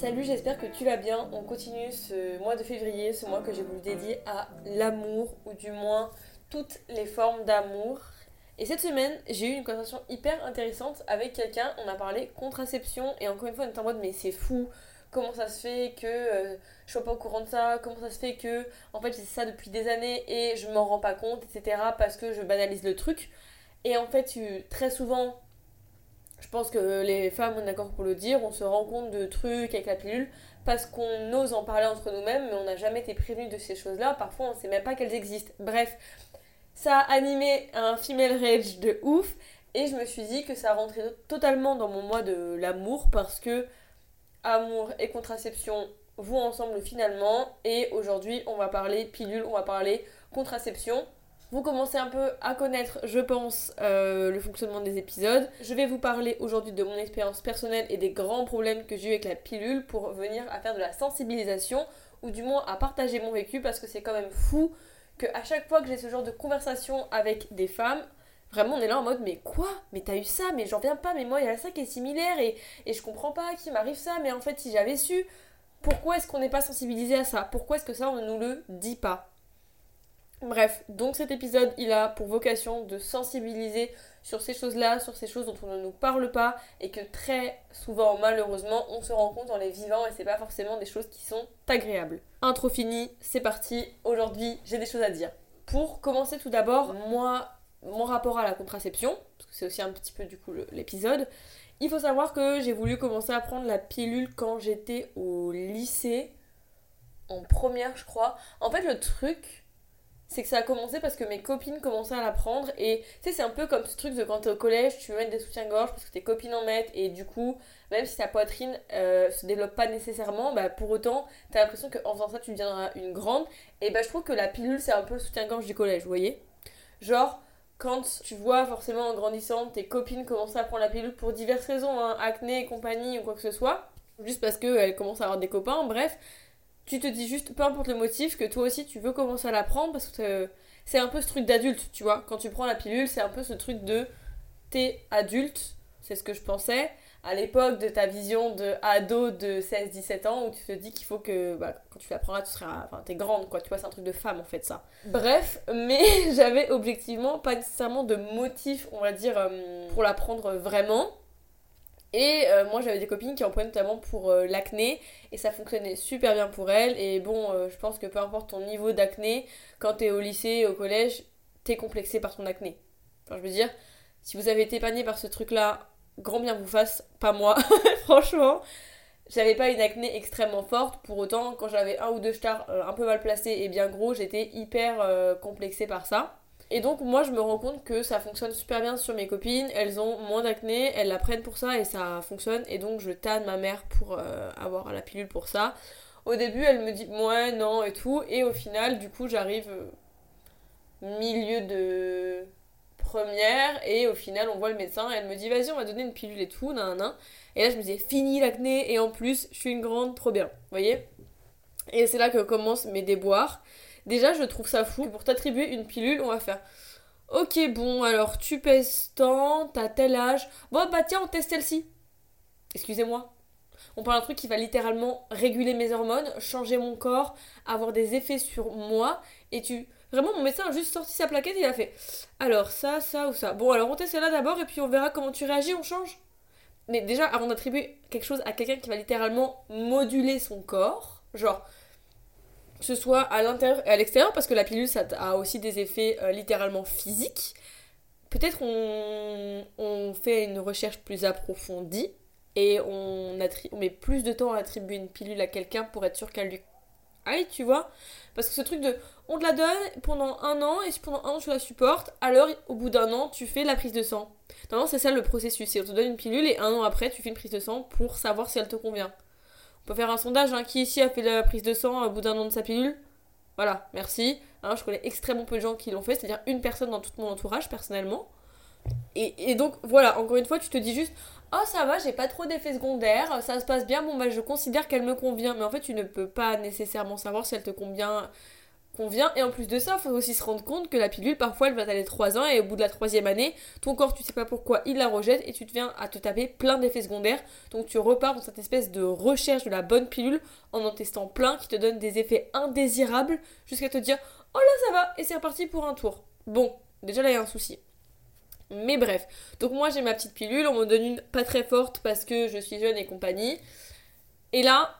Salut, j'espère que tu vas bien. On continue ce mois de février, ce mois que j'ai voulu dédier à l'amour, ou du moins toutes les formes d'amour. Et cette semaine, j'ai eu une conversation hyper intéressante avec quelqu'un. On a parlé contraception, et encore une fois, on est en mode, mais c'est fou. Comment ça se fait que euh, je sois pas au courant de ça? Comment ça se fait que, en fait, j'ai ça depuis des années et je m'en rends pas compte, etc. Parce que je banalise le truc. Et en fait, très souvent, je pense que les femmes, on est d'accord pour le dire, on se rend compte de trucs avec la pilule parce qu'on ose en parler entre nous-mêmes, mais on n'a jamais été prévenu de ces choses-là. Parfois, on ne sait même pas qu'elles existent. Bref, ça a animé un female rage de ouf. Et je me suis dit que ça rentrait totalement dans mon mois de l'amour parce que amour et contraception vont ensemble finalement. Et aujourd'hui, on va parler pilule, on va parler contraception. Vous commencez un peu à connaître, je pense, euh, le fonctionnement des épisodes. Je vais vous parler aujourd'hui de mon expérience personnelle et des grands problèmes que j'ai eu avec la pilule pour venir à faire de la sensibilisation ou du moins à partager mon vécu parce que c'est quand même fou que à chaque fois que j'ai ce genre de conversation avec des femmes, Vraiment, on est là en mode, mais quoi? Mais t'as eu ça? Mais j'en viens pas, mais moi, il y a ça qui est similaire et, et je comprends pas qu'il m'arrive ça, mais en fait, si j'avais su, pourquoi est-ce qu'on n'est pas sensibilisé à ça? Pourquoi est-ce que ça, on ne nous le dit pas? Bref, donc cet épisode, il a pour vocation de sensibiliser sur ces choses-là, sur ces choses dont on ne nous parle pas et que très souvent, malheureusement, on se rend compte en les vivant et c'est pas forcément des choses qui sont agréables. Intro fini, c'est parti. Aujourd'hui, j'ai des choses à dire. Pour commencer tout d'abord, moi, mon rapport à la contraception, parce que c'est aussi un petit peu du coup l'épisode, il faut savoir que j'ai voulu commencer à prendre la pilule quand j'étais au lycée, en première je crois. En fait le truc, c'est que ça a commencé parce que mes copines commençaient à la prendre et tu sais c'est un peu comme ce truc de quand t'es au collège tu veux mettre des soutiens-gorge parce que tes copines en mettent et du coup même si ta poitrine euh, se développe pas nécessairement bah pour autant t'as l'impression qu'en faisant ça tu deviendras une grande et bah je trouve que la pilule c'est un peu le soutien-gorge du collège vous voyez. Genre quand tu vois forcément en grandissant tes copines commencer à prendre la pilule pour diverses raisons, hein, acné compagnie ou quoi que ce soit, juste parce qu'elles commencent à avoir des copains, bref, tu te dis juste, peu importe le motif, que toi aussi tu veux commencer à la prendre parce que c'est un peu ce truc d'adulte, tu vois. Quand tu prends la pilule, c'est un peu ce truc de t'es adulte, c'est ce que je pensais, à l'époque de ta vision de ado de 16-17 ans où tu te dis qu'il faut que bah, quand tu la prendras, tu seras. Enfin, t'es grande quoi, tu vois, c'est un truc de femme en fait ça. Bref, mais j'avais objectivement pas nécessairement de motif, on va dire, euh, pour la prendre vraiment. Et euh, moi j'avais des copines qui en prenaient notamment pour euh, l'acné et ça fonctionnait super bien pour elles. Et bon, euh, je pense que peu importe ton niveau d'acné, quand t'es au lycée, au collège, t'es complexé par ton acné. Enfin, je veux dire, si vous avez été épargné par ce truc-là, grand bien vous fasse, pas moi, franchement. J'avais pas une acné extrêmement forte, pour autant, quand j'avais un ou deux stars un peu mal placés et bien gros, j'étais hyper complexée par ça. Et donc moi je me rends compte que ça fonctionne super bien sur mes copines, elles ont moins d'acné, elles la prennent pour ça et ça fonctionne. Et donc je tanne ma mère pour euh, avoir la pilule pour ça. Au début elle me dit ouais non et tout. Et au final du coup j'arrive euh, milieu de première. Et au final on voit le médecin. Et elle me dit vas-y on va donner une pilule et tout nan, nan. et là je me dis fini l'acné. Et en plus je suis une grande trop bien. Vous voyez? Et c'est là que commencent mes déboires Déjà, je trouve ça fou pour t'attribuer une pilule, on va faire Ok, bon, alors tu pèses tant, t'as tel âge. Bon, bah tiens, on teste celle-ci. Excusez-moi. On parle d'un truc qui va littéralement réguler mes hormones, changer mon corps, avoir des effets sur moi. Et tu. Vraiment, mon médecin a juste sorti sa plaquette et il a fait Alors, ça, ça ou ça. Bon, alors on teste celle-là d'abord et puis on verra comment tu réagis, on change. Mais déjà, avant d'attribuer quelque chose à quelqu'un qui va littéralement moduler son corps, genre que ce soit à l'intérieur et à l'extérieur, parce que la pilule, ça a aussi des effets euh, littéralement physiques. Peut-être on, on, fait une recherche plus approfondie et on, on, met plus de temps à attribuer une pilule à quelqu'un pour être sûr qu'elle lui aille, tu vois. Parce que ce truc de on te la donne pendant un an et si pendant un an tu la supportes, alors au bout d'un an tu fais la prise de sang. Non, c'est ça le processus. C'est on te donne une pilule et un an après tu fais une prise de sang pour savoir si elle te convient. On peut faire un sondage. Hein. Qui ici a fait la prise de sang au bout d'un an de sa pilule? Voilà, merci. Hein, je connais extrêmement peu de gens qui l'ont fait, c'est-à-dire une personne dans tout mon entourage personnellement. Et, donc voilà, encore une fois, tu te dis juste Oh, ça va, j'ai pas trop d'effets secondaires, ça se passe bien, bon, bah je considère qu'elle me convient. Mais en fait, tu ne peux pas nécessairement savoir si elle te convient Et en plus de ça, il faut aussi se rendre compte que la pilule, parfois, elle va t'aller 3 ans et au bout de la troisième année, ton corps, tu sais pas pourquoi, il la rejette et tu te viens à te taper plein d'effets secondaires. Donc tu repars dans cette espèce de recherche de la bonne pilule en en testant plein qui te donne des effets indésirables jusqu'à te dire oh là ça va et c'est reparti pour un tour. Bon, déjà là il y a un souci. Mais bref, donc moi j'ai ma petite pilule, on me donne une pas très forte parce que je suis jeune et compagnie. Et là,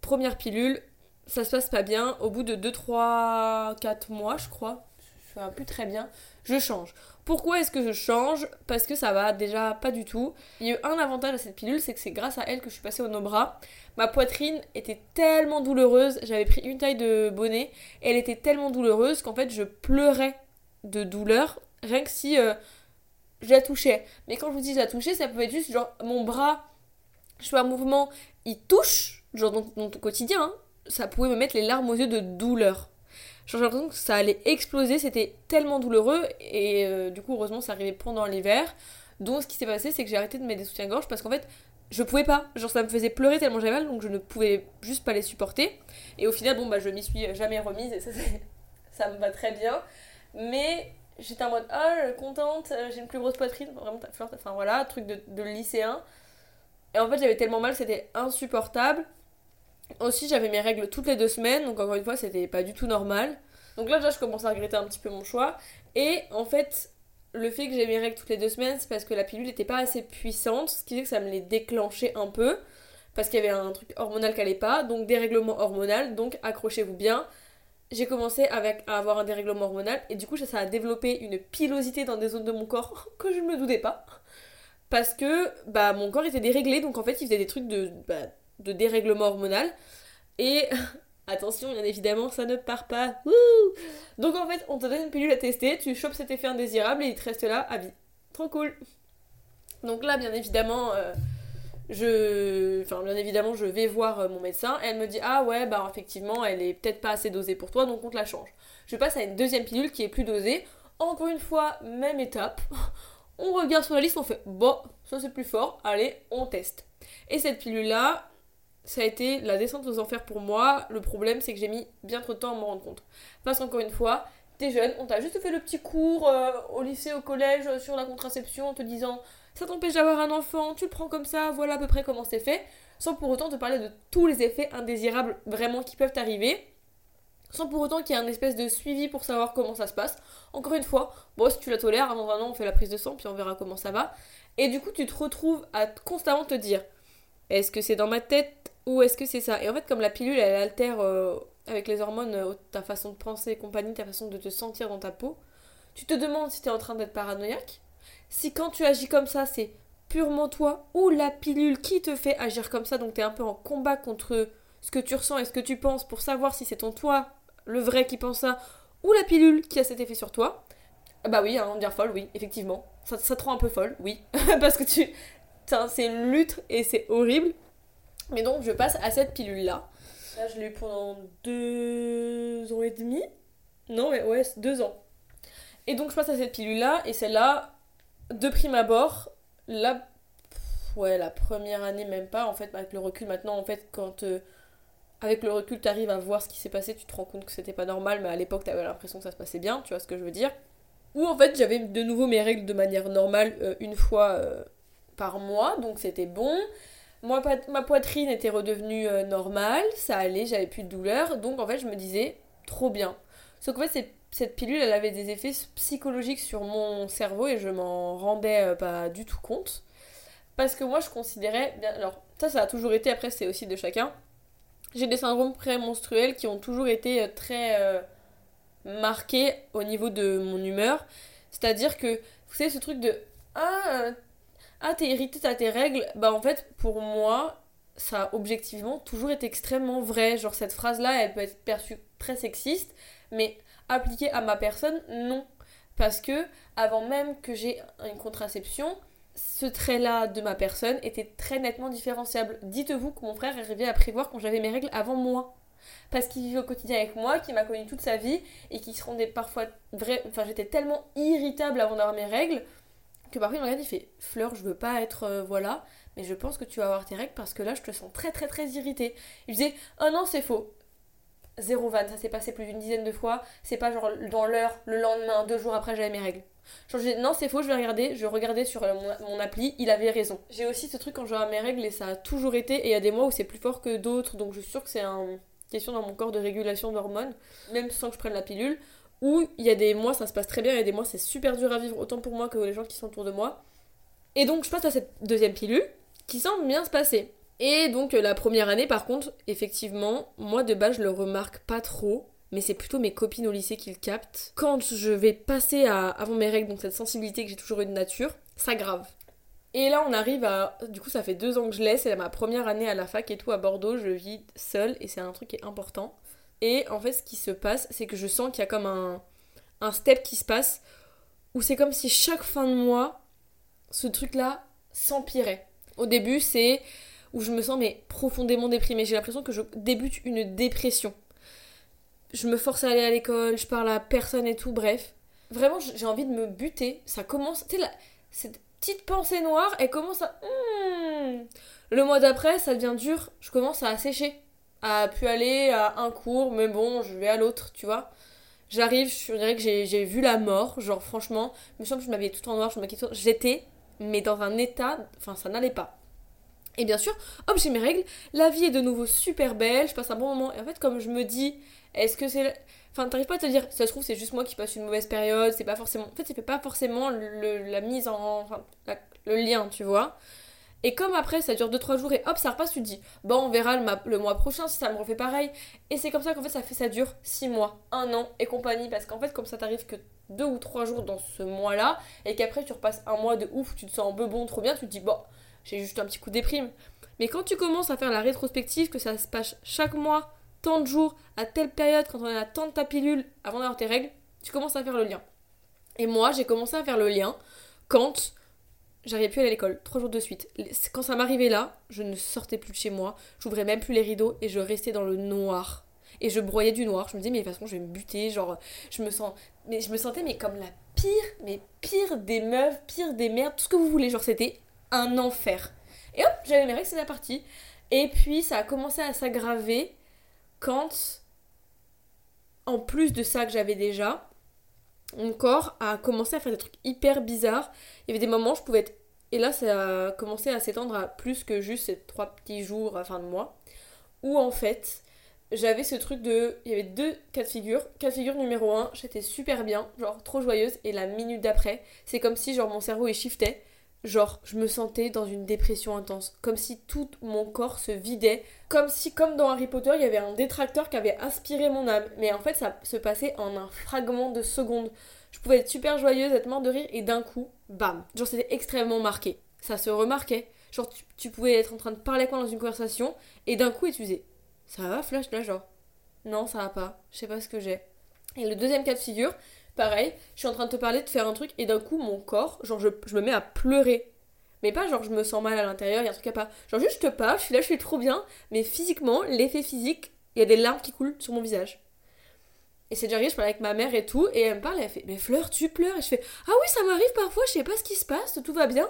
première pilule, ça se passe pas bien. Au bout de 2, 3, 4 mois, je crois, je fais plus très bien, je change. Pourquoi est-ce que je change? Parce que ça va déjà pas du tout. Il y a eu un avantage à cette pilule, c'est que c'est grâce à elle que je suis passée au Nobra. Ma poitrine était tellement douloureuse, j'avais pris une taille de bonnet, et elle était tellement douloureuse qu'en fait je pleurais de douleur, rien que si euh, je la touchais. Mais quand je vous dis je la touchais, ça peut être juste genre mon bras, je fais un mouvement, il touche, genre dans, dans ton quotidien, hein ça pouvait me mettre les larmes aux yeux de douleur. J'ai l'impression que ça allait exploser, c'était tellement douloureux et euh, du coup heureusement ça arrivait pendant l'hiver. Donc ce qui s'est passé c'est que j'ai arrêté de mettre des soutiens-gorge parce qu'en fait je pouvais pas, genre ça me faisait pleurer tellement j'avais mal donc je ne pouvais juste pas les supporter. Et au final bon bah je m'y suis jamais remise et ça, me va très bien. Mais j'étais en mode oh contente, euh, j'ai une plus grosse poitrine, vraiment enfin voilà, truc de, de lycéen. Et en fait j'avais tellement mal c'était insupportable. Aussi, j'avais mes règles toutes les deux semaines, donc encore une fois, c'était pas du tout normal. Donc là, déjà, je commence à regretter un petit peu mon choix. Et en fait, le fait que j'ai mes règles toutes les deux semaines, c'est parce que la pilule n'était pas assez puissante, ce qui fait que ça me les déclenchait un peu. Parce qu'il y avait un truc hormonal qui allait pas, donc dérèglement hormonal, donc accrochez-vous bien. J'ai commencé à avoir un dérèglement hormonal, et du coup, ça, a développé une pilosité dans des zones de mon corps que je ne me doutais pas. Parce que bah, mon corps était déréglé, donc en fait, il faisait des trucs de. Bah, de dérèglement hormonal. Et attention, bien évidemment, ça ne part pas. Donc en fait, on te donne une pilule à tester, tu chopes cet effet indésirable et il te reste là à vie. Trop cool. Donc là, bien évidemment, euh, je, enfin bien évidemment, je vais voir euh, mon médecin. Et elle me dit ah ouais, bah effectivement, elle est peut-être pas assez dosée pour toi, donc on te la change. Je passe à une deuxième pilule qui est plus dosée. Encore une fois, même étape. On regarde sur la liste, on fait bon, ça c'est plus fort. Allez, on teste. Et cette pilule là, ça a été la descente aux enfers pour moi. Le problème, c'est que j'ai mis bien trop de temps à m'en rendre compte. Parce qu'encore une fois, t'es jeune, on t'a juste fait le petit cours euh, au lycée, au collège euh, sur la contraception en te disant ça t'empêche d'avoir un enfant, tu le prends comme ça, voilà à peu près comment c'est fait, sans pour autant te parler de tous les effets indésirables vraiment qui peuvent arriver, sans pour autant qu'il y ait un espèce de suivi pour savoir comment ça se passe. Encore une fois, bon, si tu la tolères, dans un an on fait la prise de sang, puis on verra comment ça va. Et du coup, tu te retrouves à constamment te dire est-ce que c'est dans ma tête ou est-ce que c'est ça? Et en fait, comme la pilule, elle altère euh, avec les hormones euh, ta façon de penser et compagnie, ta façon de te sentir dans ta peau, tu te demandes si tu es en train d'être paranoïaque. Si quand tu agis comme ça, c'est purement toi ou la pilule qui te fait agir comme ça, donc tu es un peu en combat contre ce que tu ressens et ce que tu penses pour savoir si c'est ton toi, le vrai qui pense ça, ou la pilule qui a cet effet sur toi. Bah oui, hein, on dire folle, oui, effectivement. Ça, ça te rend un peu folle, oui. Parce que tu, c'est une lutte et c'est horrible. Mais donc, je passe à cette pilule-là. Là, je l'ai eu pendant deux ans et demi. Non, mais ouais, deux ans. Et donc, je passe à cette pilule-là, et celle-là, de prime abord, la, ouais, la première année, même pas, en fait, avec le recul, maintenant, en fait, quand. Euh, avec le recul, tu arrives à voir ce qui s'est passé, tu te rends compte que c'était pas normal, mais à l'époque, tu avais l'impression que ça se passait bien, tu vois ce que je veux dire. Ou en fait, j'avais de nouveau mes règles de manière normale euh, une fois euh, par mois, donc c'était bon. Ma poitrine était redevenue euh, normale, ça allait, j'avais plus de douleur, donc en fait je me disais trop bien. Sauf qu'en fait cette pilule elle avait des effets psychologiques sur mon cerveau et je m'en rendais euh, pas du tout compte. Parce que moi je considérais, alors ça ça a toujours été, après c'est aussi de chacun, j'ai des syndromes prémenstruels qui ont toujours été euh, très marqués au niveau de mon humeur. C'est-à-dire que, vous savez, ce truc de Ah, ah t'es irritée, t'as tes règles, bah en fait pour moi ça a objectivement toujours été extrêmement vrai. Genre cette phrase là elle peut être perçue très sexiste, mais appliquée à ma personne non. Parce que avant même que j'ai une contraception, ce trait-là de ma personne était très nettement différenciable. Dites-vous que mon frère arrivait à prévoir quand j'avais mes règles avant moi. Parce qu'il vivait au quotidien avec moi, qui m'a connu toute sa vie et qui se rendait parfois vrai. Enfin, j'étais tellement irritable avant d'avoir mes règles que parfois il me regarde, il fait Fleur, je veux pas être euh, voilà, mais je pense que tu vas avoir tes règles parce que là je te sens très très très irritée. Il disait Oh non, c'est faux. zéro van, ça s'est passé plus d'une dizaine de fois. C'est pas genre dans l'heure, le lendemain, deux jours après, j'avais mes règles. Genre, j'ai dit, non, c'est faux, je vais regarder. Je regardais sur mon, mon appli, il avait raison. J'ai aussi ce truc quand je mes règles et ça a toujours été. Et il y a des mois où c'est plus fort que d'autres, donc je suis sûre que c'est une question dans mon corps de régulation d'hormones, même sans que je prenne la pilule. Ou il y a des mois, ça se passe très bien, il y a des mois, c'est super dur à vivre, autant pour moi que les gens qui sont autour de moi. Et donc, je passe à cette deuxième pilule qui semble bien se passer. Et donc, la première année, par contre, effectivement, moi de base, je le remarque pas trop mais c'est plutôt mes copines au lycée qui le captent. Quand je vais passer avant mes règles, donc cette sensibilité que j'ai toujours eu de nature, ça grave. Et là, on arrive à. Du coup, ça fait deux ans que je laisse, c'est ma première année à la fac et tout à Bordeaux, je vis seule et c'est un truc qui est important. Et en fait, ce qui se passe, c'est que je sens qu'il y a comme un, un step qui se passe où c'est comme si chaque fin de mois, ce truc-là s'empirait. Au début, c'est où je me sens mais profondément déprimée. J'ai l'impression que je débute une dépression je me force à aller à l'école, je parle à personne et tout, bref. Vraiment, j'ai envie de me buter. Ça commence, tu sais, cette petite pensée noire, elle commence à... Hmm. Le mois d'après, ça devient dur, je commence à assécher. À pu aller à un cours, mais bon, je vais à l'autre, tu vois. J'arrive, je dirais que j'ai vu la mort, genre franchement, je me sens que je m'habillais tout en noir, je m'habillais tout... J'étais, mais dans un état, enfin ça n'allait pas. Et bien sûr, hop, j'ai mes règles, la vie est de nouveau super belle, je passe un bon moment, et en fait, comme je me dis, est-ce que c'est. Enfin, t'arrives pas à te dire, ça se trouve, c'est juste moi qui passe une mauvaise période, c'est pas forcément. En fait, ça fait pas forcément le, la mise en. Enfin, le lien, tu vois. Et comme après, ça dure 2-3 jours et hop, ça repasse, tu te dis, bon, on verra le, mois prochain si ça me refait pareil. Et c'est comme ça qu'en fait, ça ça dure 6 mois, 1 an et compagnie. Parce qu'en fait, comme ça t'arrive que 2 ou 3 jours dans ce mois-là, et qu'après, tu repasses un mois de ouf, tu te sens un peu bon, trop bien, tu te dis, bon, j'ai juste un petit coup de déprime. Mais quand tu commences à faire la rétrospective, que ça se passe chaque mois, tant de jours, à telle période, quand on a tant de ta pilule, avant d'avoir tes règles, tu commences à faire le lien. Et moi, j'ai commencé à faire le lien quand j'arrivais plus à l'école, trois jours de suite. Quand ça m'arrivait là, je ne sortais plus de chez moi, j'ouvrais même plus les rideaux et je restais dans le noir. Et je broyais du noir. Je me disais, mais de toute façon, je vais me buter. Genre, je me sens. Mais je me sentais, mais comme la pire, mais pire des meufs, pire des merdes, tout ce que vous voulez. Genre, c'était un enfer. Et hop, j'avais mes règles, c'est la partie. Et puis, ça a commencé à s'aggraver quand, en plus de ça que j'avais déjà, mon corps a commencé à faire des trucs hyper bizarres. Il y avait des moments où je pouvais être... Et là, ça a commencé à s'étendre à plus que juste ces trois petits jours à fin de mois. Où en fait, j'avais ce truc de... Il y avait deux cas de figure. Cas de figure numéro un, j'étais super bien, genre trop joyeuse. Et la minute d'après, c'est comme si genre mon cerveau est shifté. Genre, je me sentais dans une dépression intense, comme si tout mon corps se vidait, comme si, comme dans Harry Potter, il y avait un détracteur qui avait aspiré mon âme. Mais en fait, ça se passait en un fragment de seconde. Je pouvais être super joyeuse, être morte de rire, et d'un coup, bam. Genre, c'était extrêmement marqué. Ça se remarquait. Genre, tu, pouvais être en train de parler avec moi dans une conversation, et d'un coup, et tu disais, ça va, Flash, là, genre, non, ça va pas, je sais pas ce que j'ai. Et le deuxième cas de figure, Pareil, je suis en train de te parler de faire un truc et d'un coup mon corps, genre je, me mets à pleurer. Mais pas genre je me sens mal à l'intérieur, il y a un truc à pas. Genre juste je te parle, je suis là, je suis trop bien, mais physiquement, l'effet physique, il y a des larmes qui coulent sur mon visage. Et c'est déjà arrivé, je parlais avec ma mère et tout, et elle me parle, elle fait Mais Fleur, tu pleures Et je fais Ah oui, ça m'arrive parfois, je sais pas ce qui se passe, tout va bien.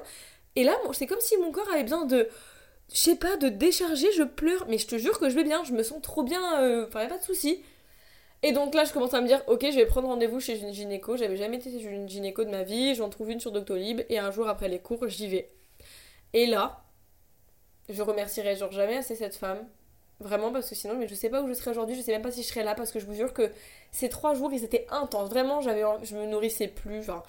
Et là, c'est comme si mon corps avait besoin de, je sais pas, de décharger, je pleure, mais je te jure que je vais bien, je me sens trop bien, euh, enfin, y a pas de souci. Et donc là, je commence à me dire, ok, je vais prendre rendez-vous chez une gynéco. J'avais jamais été chez une gynéco de ma vie. J'en trouve une sur Doctolib. Et un jour après les cours, j'y vais. Et là, je remercierai genre jamais assez cette femme. Vraiment, parce que sinon, mais je sais pas où je serais aujourd'hui. Je sais même pas si je serais là. Parce que je vous jure que ces trois jours, ils étaient intenses. Vraiment, j'avais, je me nourrissais plus. Enfin,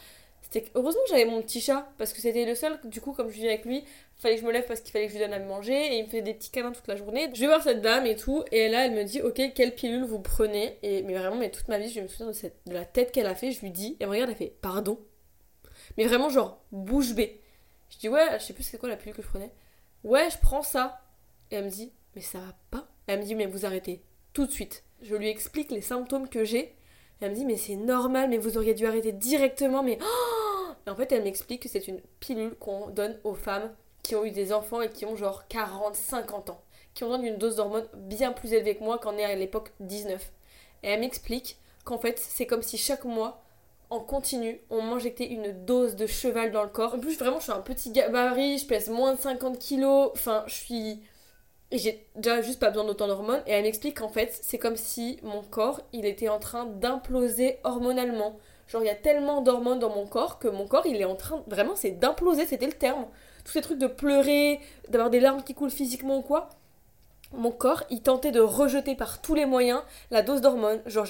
Heureusement que j'avais mon petit chat, parce que c'était le seul, du coup, comme je vis avec lui, fallait que je me lève parce qu'il fallait que je lui donne à manger, et il me fait des petits câlins toute la journée. Je vais voir cette dame et tout, et là, elle me dit, ok, quelle pilule vous prenez? Et mais vraiment, mais toute ma vie, je me souviens de la tête qu'elle a fait, je lui dis, et elle me regarde, elle fait, pardon Mais vraiment, genre, bouche bée. Je dis, ouais, je sais plus c'est quoi la pilule que je prenais. Ouais, je prends ça. Et elle me dit, mais ça va pas Elle me dit, mais vous arrêtez, tout de suite. Je lui explique les symptômes que j'ai, elle me dit, mais c'est normal, mais vous auriez dû arrêter directement, mais... Oh et en fait, elle m'explique que c'est une pilule qu'on donne aux femmes qui ont eu des enfants et qui ont genre 40, 50 ans. Qui ont besoin d'une dose d'hormones bien plus élevée que moi quand est à l'époque 19. Et elle m'explique qu'en fait, c'est comme si chaque mois, en continu, on m'injectait une dose de cheval dans le corps. En plus, vraiment, je suis un petit gabarit, je pèse moins de 50 kilos. Enfin, je suis j'ai déjà juste pas besoin d'autant d'hormones. Et elle m'explique qu'en fait, c'est comme si mon corps, il était en train d'imploser hormonalement. Genre, il y a tellement d'hormones dans mon corps que mon corps, il est en train. Vraiment, c'est d'imploser, c'était le terme. Tous ces trucs de pleurer, d'avoir des larmes qui coulent physiquement ou quoi. Mon corps, il tentait de rejeter par tous les moyens la dose d'hormones. Genre,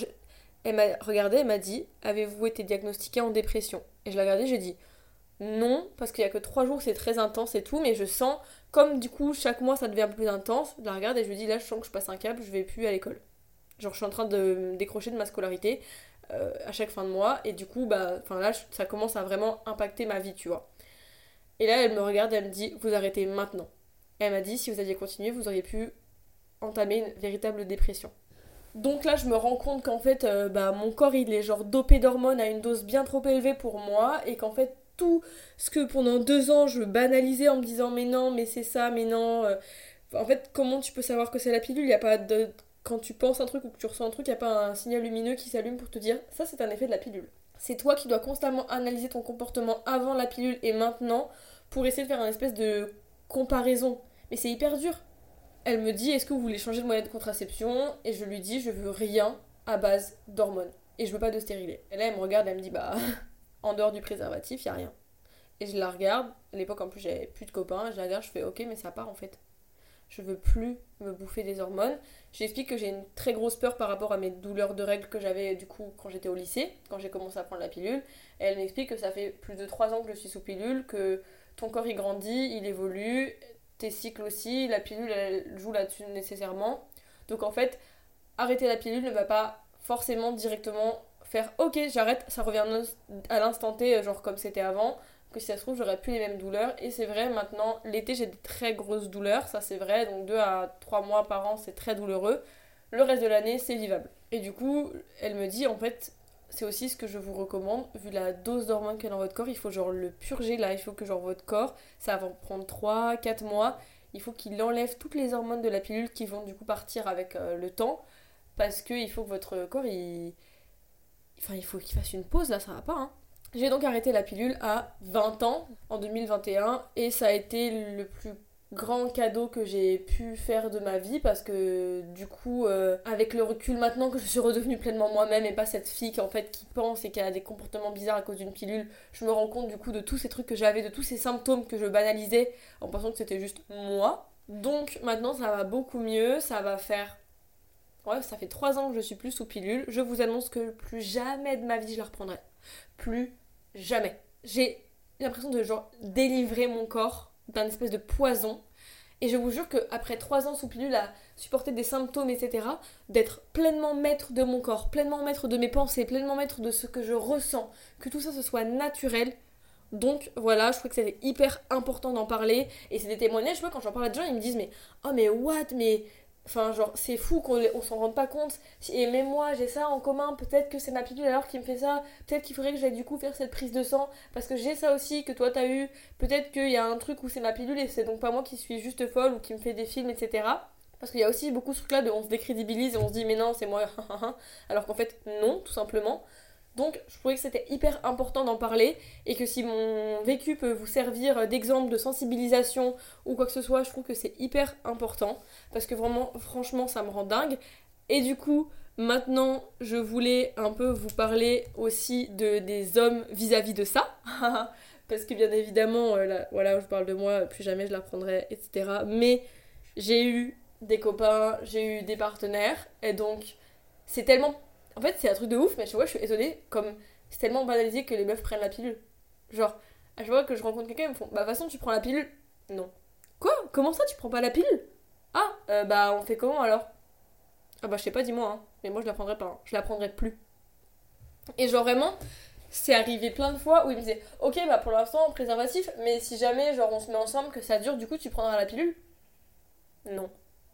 elle m'a regardé, elle m'a dit Avez-vous été diagnostiqué en dépression? Et je l'ai regardé, j'ai dit Non, parce qu'il y a que trois jours, c'est très intense et tout, mais je sens, comme du coup, chaque mois ça devient plus intense, je la regarde et je lui dis Là, je sens que je passe un câble, je vais plus à l'école. Genre, je suis en train de décrocher de ma scolarité euh, à chaque fin de mois, et du coup, bah, là, ça commence à vraiment impacter ma vie, tu vois. Et là, elle me regarde, elle me dit Vous arrêtez maintenant. elle m'a dit Si vous aviez continué, vous auriez pu entamer une véritable dépression. Donc là, je me rends compte qu'en fait, euh, bah, mon corps, il est genre dopé d'hormones à une dose bien trop élevée pour moi, et qu'en fait, tout ce que pendant deux ans, je banalisais en me disant mais non, mais c'est ça, mais non. Euh, en fait, comment tu peux savoir que c'est la pilule? Il n'y a pas de... Quand tu penses un truc ou que tu ressens un truc, il n'y a pas un signal lumineux qui s'allume pour te dire ça, c'est un effet de la pilule. C'est toi qui dois constamment analyser ton comportement avant la pilule et maintenant pour essayer de faire une espèce de comparaison. Mais c'est hyper dur elle me dit est-ce que vous voulez changer de moyen de contraception? Et je lui dis je veux rien à base d'hormones. Et je veux pas de stérilet. Et là elle me regarde, elle me dit bah en dehors du préservatif, y a rien. Et je la regarde, à l'époque en plus j'avais plus de copains, je la regarde, je fais ok mais ça part en fait. Je veux plus me bouffer des hormones. J'explique que j'ai une très grosse peur par rapport à mes douleurs de règles que j'avais du coup quand j'étais au lycée, quand j'ai commencé à prendre la pilule. Elle m'explique que ça fait plus de 3 ans que je suis sous pilule, que ton corps il grandit, il évolue, tes cycles aussi, la pilule elle joue là-dessus nécessairement. Donc en fait, arrêter la pilule ne va pas forcément directement faire ok j'arrête, ça revient à l'instant T, genre comme c'était avant, que si ça se trouve j'aurais plus les mêmes douleurs. Et c'est vrai maintenant, l'été j'ai des très grosses douleurs, ça c'est vrai, donc 2 à 3 mois par an c'est très douloureux. Le reste de l'année c'est vivable. Et du coup, elle me dit en fait, c'est aussi ce que je vous recommande, vu la dose d'hormones qu'il y a dans votre corps, il faut genre le purger là, il faut que genre votre corps, ça va prendre 3, 4 mois, il faut qu'il enlève toutes les hormones de la pilule qui vont du coup partir avec euh, le temps, parce qu'il faut que votre corps, il... Enfin, il faut qu'il fasse une pause là, ça va pas hein. J'ai donc arrêté la pilule à 20 ans, en 2021, et ça a été le plus grand cadeau que j'ai pu faire de ma vie parce que du coup euh, avec le recul maintenant que je suis redevenue pleinement moi-même et pas cette fille qui en fait qui pense et qui a des comportements bizarres à cause d'une pilule je me rends compte du coup de tous ces trucs que j'avais de tous ces symptômes que je banalisais en pensant que c'était juste moi. Donc maintenant ça va beaucoup mieux. Ça va faire ouais ça fait 3 ans que je suis plus sous pilule. Je vous annonce que plus jamais de ma vie je la reprendrai. Plus jamais j'ai l'impression de genre délivrer mon corps d'un espèce de poison. Et je vous jure qu'après trois ans sous pilule à supporter des symptômes, etc., d'être pleinement maître de mon corps, pleinement maître de mes pensées, pleinement maître de ce que je ressens, que tout ça ce soit naturel. Donc voilà, je crois que c'était hyper important d'en parler. Et c'est des témoignages, je vois, quand j'en parle à des gens, ils me disent Mais oh, mais what Mais Enfin, genre, c'est fou qu'on on s'en rende pas compte. Et même moi, j'ai ça en commun. Peut-être que c'est ma pilule alors qui me fait ça. Peut-être qu'il faudrait que j'aille du coup faire cette prise de sang. Parce que j'ai ça aussi que toi t'as eu. Peut-être qu'il y a un truc où c'est ma pilule et c'est donc pas moi qui suis juste folle ou qui me fait des films, etc. Parce qu'il y a aussi beaucoup ce truc-là de on se décrédibilise et on se dit mais non, c'est moi. alors qu'en fait, non, tout simplement. Donc je trouvais que c'était hyper important d'en parler et que si mon vécu peut vous servir d'exemple de sensibilisation ou quoi que ce soit, je trouve que c'est hyper important parce que vraiment franchement ça me rend dingue. Et du coup, maintenant je voulais un peu vous parler aussi de, des hommes vis-à-vis de ça. parce que bien évidemment, euh, voilà, je parle de moi, plus jamais je la prendrai, etc. Mais j'ai eu des copains, j'ai eu des partenaires et donc c'est tellement en fait, c'est un truc de ouf, mais je vois, je suis étonnée, comme c'est tellement banalisé que les meufs prennent la pilule. Genre, à chaque fois que je rencontre quelqu'un, ils me font Bah, de toute façon, tu prends la pilule? Non. Quoi? Comment ça, tu prends pas la pilule Ah, euh, bah, on fait comment alors? Ah, bah, je sais pas, dis-moi, hein. Mais moi, je la prendrai pas, hein. je la prendrai plus. Et genre, vraiment, c'est arrivé plein de fois où ils me disaient Ok, bah, pour l'instant, préservatif, mais si jamais, genre, on se met ensemble, que ça dure, du coup, tu prendras la pilule? Non.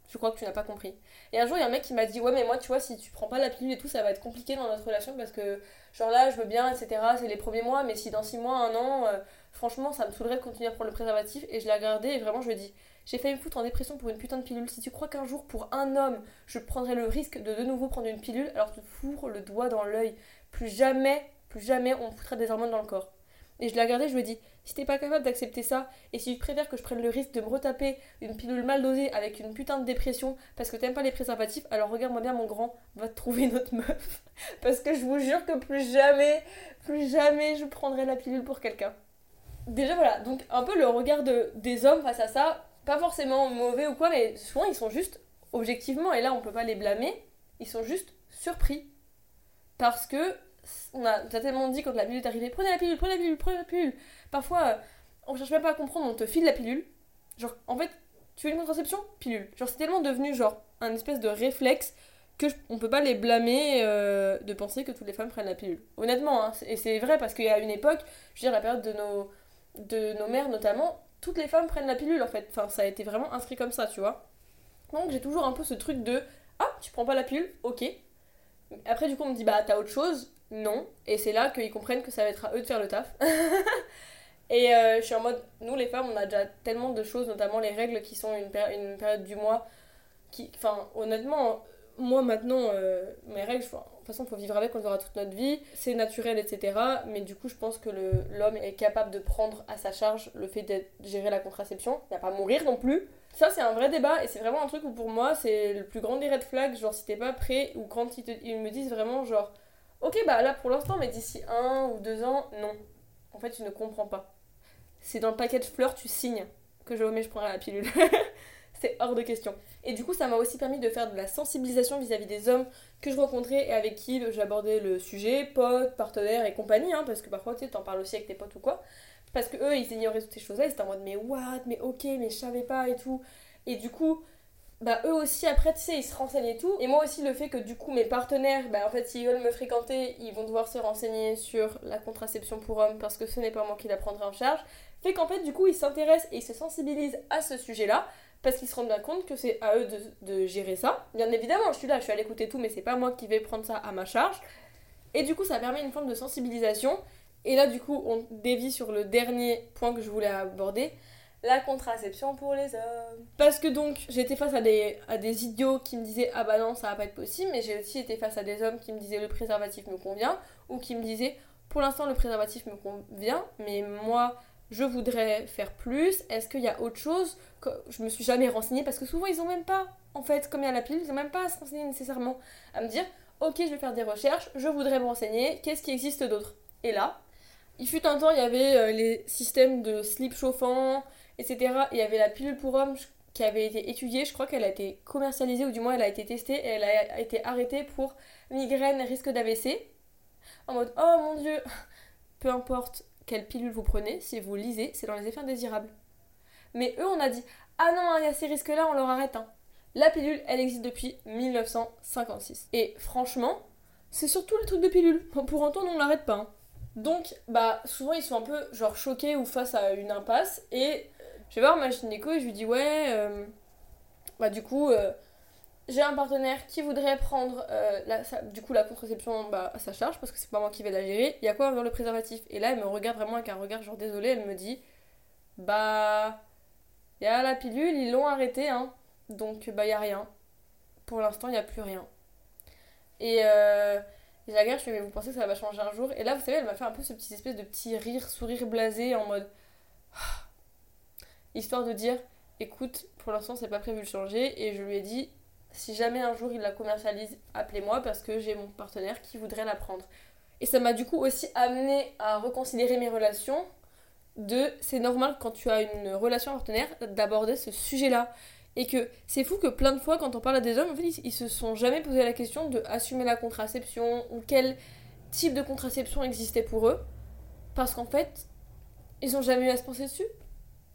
Je crois que tu n'as pas compris. Et un jour, il y a un mec qui m'a dit Ouais, mais moi, tu vois, si tu prends pas la pilule et tout, ça va être compliqué dans notre relation parce que, genre là, je veux bien, etc. C'est les premiers mois, mais si dans 6 mois, un an, euh, franchement, ça me saoulerait de continuer à prendre le préservatif. Et je l'ai regardé et vraiment, je lui ai dit J'ai failli me foutre en dépression pour une putain de pilule. Si tu crois qu'un jour, pour un homme, je prendrais le risque de de nouveau prendre une pilule, alors tu fourres le doigt dans l'œil. Plus jamais, plus jamais, on foutrait des hormones dans le corps. Et je l'ai regardé, je ai dit si t'es pas capable d'accepter ça, et si tu préfères que je prenne le risque de me retaper une pilule mal dosée avec une putain de dépression parce que t'aimes pas les préservatifs, alors regarde-moi bien mon grand, va te trouver une autre meuf. parce que je vous jure que plus jamais, plus jamais je prendrai la pilule pour quelqu'un. Déjà voilà, donc un peu le regard des hommes face à ça, pas forcément mauvais ou quoi, mais souvent ils sont juste, objectivement, et là on peut pas les blâmer, ils sont juste surpris. Parce que on a, tellement dit quand la pilule est arrivée, prenez la pilule, prenez la pilule, prenez la pilule. Parfois, euh, on cherche même pas à comprendre, on te file la pilule. Genre, en fait, tu veux une contraception Pilule. Genre, c'est tellement devenu genre un espèce de réflexe que on peut pas les blâmer euh, de penser que toutes les femmes prennent la pilule. Honnêtement, hein, et c'est vrai parce qu'il y a une époque, je veux dire la période de nos, de nos mères notamment, toutes les femmes prennent la pilule en fait. Enfin, ça a été vraiment inscrit comme ça, tu vois. Donc j'ai toujours un peu ce truc de ah, tu prends pas la pilule Ok. Après, du coup, on me dit bah t'as autre chose non. Et c'est là qu'ils comprennent que ça va être à eux de faire le taf. et euh, je suis en mode, nous les femmes, on a déjà tellement de choses, notamment les règles qui sont une, une période du mois. Qui, enfin, honnêtement, moi maintenant, euh, mes règles, de toute façon, il faut vivre avec, on verra toute notre vie. C'est naturel, etc. Mais du coup, je pense que l'homme est capable de prendre à sa charge le fait de gérer la contraception. Il n'y a pas à mourir non plus. Ça, c'est un vrai débat et c'est vraiment un truc où pour moi, c'est le plus grand des red flags. Genre, si t'es pas prêt ou quand ils, ils me disent vraiment, genre, Ok, bah là pour l'instant, mais d'ici un ou deux ans, non. En fait, tu ne comprends pas. C'est dans le paquet de fleurs, tu signes que je mais je prendrai la pilule. c'est hors de question. Et du coup, ça m'a aussi permis de faire de la sensibilisation vis-à-vis des hommes que je rencontrais et avec qui j'abordais le sujet, potes, partenaires et compagnie, hein, parce que parfois, tu sais, t'en parles aussi avec tes potes ou quoi. Parce que eux, ils ignoraient toutes ces choses-là, ils étaient en mode, mais what, mais ok, mais je savais pas et tout. Et du coup, bah eux aussi après tu sais ils se renseignent et tout et moi aussi le fait que du coup mes partenaires bah en fait s'ils veulent me fréquenter ils vont devoir se renseigner sur la contraception pour hommes parce que ce n'est pas moi qui la prendrai en charge fait qu'en fait du coup ils s'intéressent et ils se sensibilisent à ce sujet là parce qu'ils se rendent bien compte que c'est à eux de, de, gérer ça. Bien évidemment je suis là je suis à l'écouter tout mais c'est pas moi qui vais prendre ça à ma charge. Et du coup ça permet une forme de sensibilisation. Et là du coup on dévie sur le dernier point que je voulais aborder. La contraception pour les hommes. Parce que donc j'étais face à des, à des idiots qui me disaient ah bah non ça va pas être possible, mais j'ai aussi été face à des hommes qui me disaient le préservatif me convient, ou qui me disaient pour l'instant le préservatif me convient, mais moi je voudrais faire plus, est-ce qu'il y a autre chose que Je me suis jamais renseignée parce que souvent ils ont même pas, en fait, comme il y a la pilule, ils ont même pas à se renseigner nécessairement, à me dire ok je vais faire des recherches, je voudrais me renseigner, qu'est-ce qui existe d'autre? Et là, il fut un temps, il y avait euh, les systèmes de slip chauffant, etc. il y avait la pilule pour hommes qui avait été étudiée, je crois qu'elle a été commercialisée ou du moins elle a été testée et elle a été arrêtée pour migraine, risque d'AVC. En mode oh mon dieu, peu importe quelle pilule vous prenez, si vous lisez, c'est dans les effets indésirables. Mais eux, on a dit ah non, il y a ces risques-là, on leur arrête. Hein. La pilule, elle existe depuis 1956. Et franchement, c'est surtout le truc de pilule. Pour temps, on l'arrête pas. Hein. Donc, bah, souvent ils sont un peu genre choqués ou face à une impasse et je vais voir ma gynéco et je lui dis ouais, euh, bah du coup, euh, j'ai un partenaire qui voudrait prendre euh, la, du coup la contraception bah, à charge parce que c'est pas moi qui vais la gérer. Il y a quoi dans le préservatif? Et là, elle me regarde vraiment avec un regard genre désolé. Elle me dit bah il y a la pilule, ils l'ont arrêté, hein. Donc bah il y a rien. Pour l'instant, il n'y a plus rien. Et euh, la guerre, je fais, mais vous pensez que ça va changer un jour? Et là, vous savez, elle m'a fait un peu ce petit espèce de petit rire, sourire blasé en mode histoire de dire écoute, pour l'instant, c'est pas prévu de changer. Et je lui ai dit si jamais un jour il la commercialise, appelez-moi parce que j'ai mon partenaire qui voudrait la prendre. Et ça m'a du coup aussi amené à reconsidérer mes relations de c'est normal quand tu as une relation partenaire d'aborder ce sujet-là. Et que c'est fou que plein de fois, quand on parle à des hommes, en fait, ils, se sont jamais posé la question de assumer la contraception ou quel type de contraception existait pour eux. Parce qu'en fait, ils ont jamais eu à se penser dessus.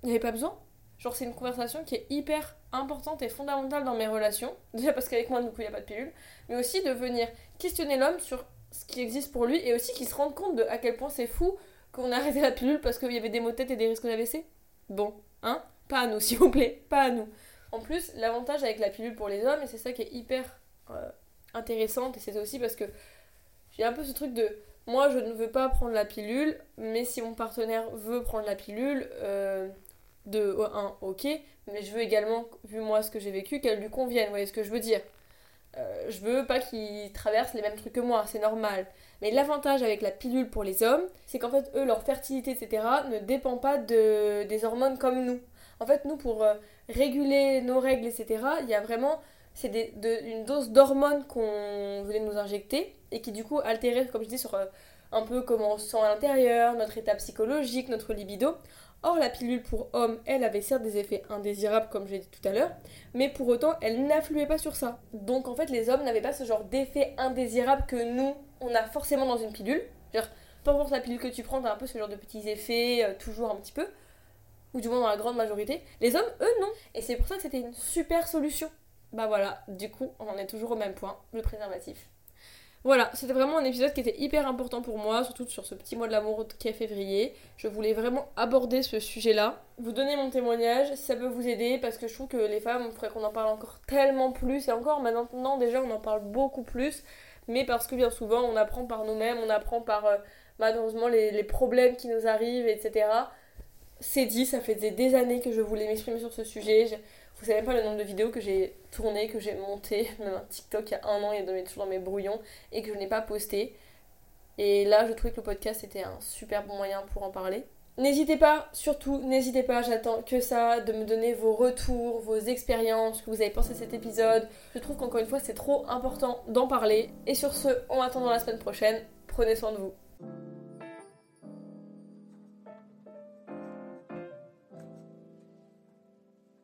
Il n'y avait pas besoin. Genre, c'est une conversation qui est hyper importante et fondamentale dans mes relations. Déjà parce qu'avec moi, du coup, il n'y a pas de pilule. Mais aussi de venir questionner l'homme sur ce qui existe pour lui et aussi qu'il se rende compte de à quel point c'est fou qu'on a arrêté la pilule parce qu'il y avait des maux de tête et des risques d'AVC. Bon, hein Pas à nous, s'il vous plaît. Pas à nous. En plus, l'avantage avec la pilule pour les hommes, et c'est ça qui est hyper euh, intéressant, et c'est aussi parce que j'ai un peu ce truc de moi je ne veux pas prendre la pilule, mais si mon partenaire veut prendre la pilule, euh, de un, ok, mais je veux également, vu moi ce que j'ai vécu, qu'elle lui convienne, vous voyez ce que je veux dire Euh, je veux pas qu'ils traversent les mêmes trucs que moi, c'est normal. Mais l'avantage avec la pilule pour les hommes, c'est qu'en fait, eux, leur fertilité, etc., ne dépend pas de, des hormones comme nous. En fait, nous, pour euh, réguler nos règles, etc., il y a vraiment c'est une dose d'hormones qu'on voulait nous injecter et qui du coup altérait, comme je dis, sur euh, un peu comment on se sent à l'intérieur, notre état psychologique, notre libido. Or, la pilule pour homme, elle avait certes des effets indésirables, comme je l'ai dit tout à l'heure, mais pour autant, elle n'influait pas sur ça. Donc, en fait, les hommes n'avaient pas ce genre d'effet indésirable que nous, on a forcément dans une pilule. Genre, peu importe la pilule que tu prends, t'as un peu ce genre de petits effets, euh, toujours un petit peu, ou du moins dans la grande majorité. Les hommes, eux, non. Et c'est pour ça que c'était une super solution. Bah voilà, du coup, on en est toujours au même point, le préservatif. Voilà, c'était vraiment un épisode qui était hyper important pour moi, surtout sur ce petit mois de l'amour qui est février. Je voulais vraiment aborder ce sujet-là, vous donner mon témoignage, si ça peut vous aider, parce que je trouve que les femmes, il faudrait qu'on en parle encore tellement plus, et encore maintenant déjà on en parle beaucoup plus, mais parce que bien souvent on apprend par nous-mêmes, on apprend par euh, malheureusement les, les, problèmes qui nous arrivent, etc. C'est dit, ça fait des années que je voulais m'exprimer sur ce sujet. Vous savez pas le nombre de vidéos que j'ai tournées, que j'ai montées, même un TikTok il y a un an, il est toujours dans mes brouillons, et que je n'ai pas posté. Et là, je trouvais que le podcast était un super bon moyen pour en parler. N'hésitez pas, surtout, n'hésitez pas, j'attends que ça, de me donner vos retours, vos expériences, ce que vous avez pensé de cet épisode. Je trouve qu'encore une fois, c'est trop important d'en parler. Et sur ce, en attendant la semaine prochaine, prenez soin de vous.